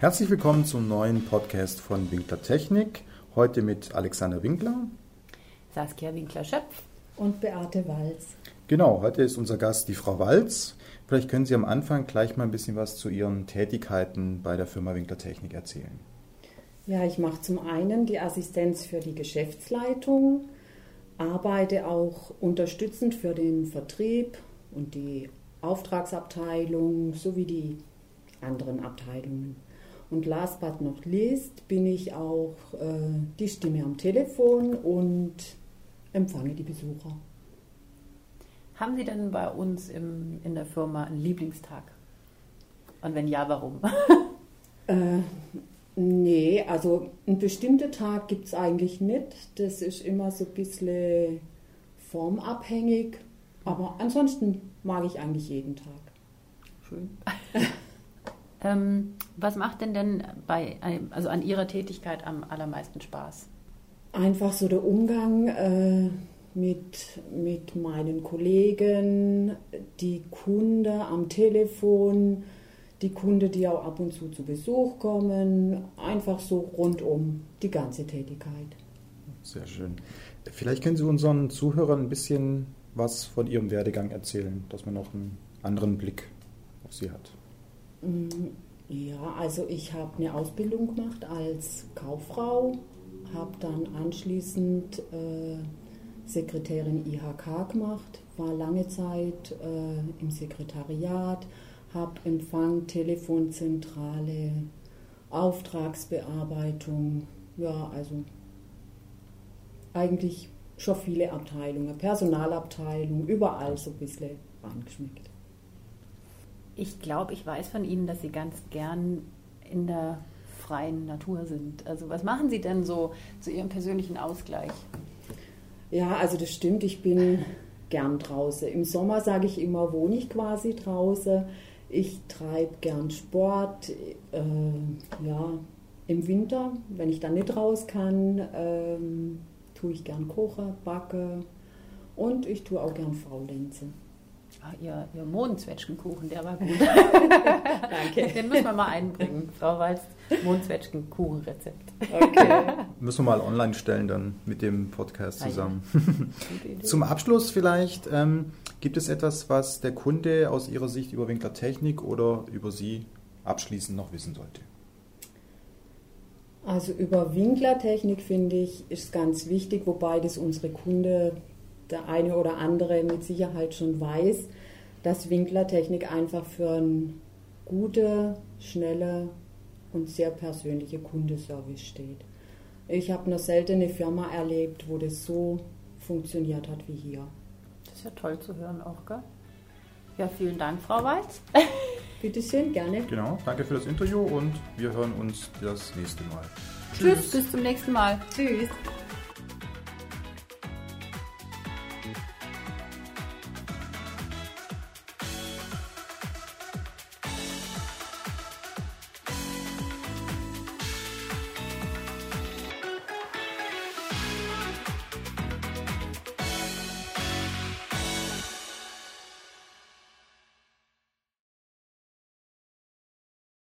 Herzlich willkommen zum neuen Podcast von Winkler Technik. Heute mit Alexander Winkler, Saskia Winkler-Schöpf und Beate Walz. Genau, heute ist unser Gast die Frau Walz. Vielleicht können Sie am Anfang gleich mal ein bisschen was zu Ihren Tätigkeiten bei der Firma Winkler Technik erzählen. Ja, ich mache zum einen die Assistenz für die Geschäftsleitung, arbeite auch unterstützend für den Vertrieb und die Auftragsabteilung sowie die anderen Abteilungen. Und last but not least bin ich auch äh, die Stimme am Telefon und empfange die Besucher. Haben Sie denn bei uns im, in der Firma einen Lieblingstag? Und wenn ja, warum? äh, nee, also einen bestimmten Tag gibt es eigentlich nicht. Das ist immer so ein bisschen formabhängig. Aber ansonsten mag ich eigentlich jeden Tag. Schön. Ähm, was macht denn denn bei, also an Ihrer Tätigkeit am allermeisten Spaß? Einfach so der Umgang äh, mit, mit meinen Kollegen, die Kunde am Telefon, die Kunde, die auch ab und zu zu Besuch kommen, einfach so rundum die ganze Tätigkeit. Sehr schön. Vielleicht können Sie unseren Zuhörern ein bisschen was von Ihrem Werdegang erzählen, dass man noch einen anderen Blick auf Sie hat. Mm, ja, also ich habe eine Ausbildung gemacht als Kauffrau, habe dann anschließend äh, Sekretärin IHK gemacht, war lange Zeit äh, im Sekretariat, habe Empfang, Telefonzentrale, Auftragsbearbeitung, ja, also eigentlich schon viele Abteilungen, Personalabteilung, überall so ein bisschen angeschmeckt. Ich glaube, ich weiß von Ihnen, dass Sie ganz gern in der freien Natur sind. Also was machen Sie denn so zu Ihrem persönlichen Ausgleich? Ja, also das stimmt. Ich bin gern draußen. Im Sommer sage ich immer, wohne ich quasi draußen. Ich treibe gern Sport. Äh, ja, im Winter, wenn ich dann nicht raus kann, ähm, tue ich gern kochen, backe und ich tue auch gern Faulenze. Ah, ihr, ihr Mohnzwetschgenkuchen, der war gut. Danke. Den müssen wir mal einbringen, Frau Walz. Mohnzwetschgenkuchenrezept. Okay. müssen wir mal online stellen dann mit dem Podcast zusammen. Zum Abschluss vielleicht, ähm, gibt es etwas, was der Kunde aus Ihrer Sicht über Winkler Technik oder über Sie abschließend noch wissen sollte? Also über Winklertechnik finde ich, ist ganz wichtig, wobei das unsere Kunde der eine oder andere mit Sicherheit schon weiß, dass Winklertechnik einfach für einen gute, schnelle und sehr persönliche Kundeservice steht. Ich habe noch selten eine Firma erlebt, wo das so funktioniert hat wie hier. Das ist ja toll zu hören auch, gell? Ja, vielen Dank, Frau Weiz. Bitte schön, gerne. Genau, danke für das Interview und wir hören uns das nächste Mal. Tschüss, Tschüss bis zum nächsten Mal. Tschüss.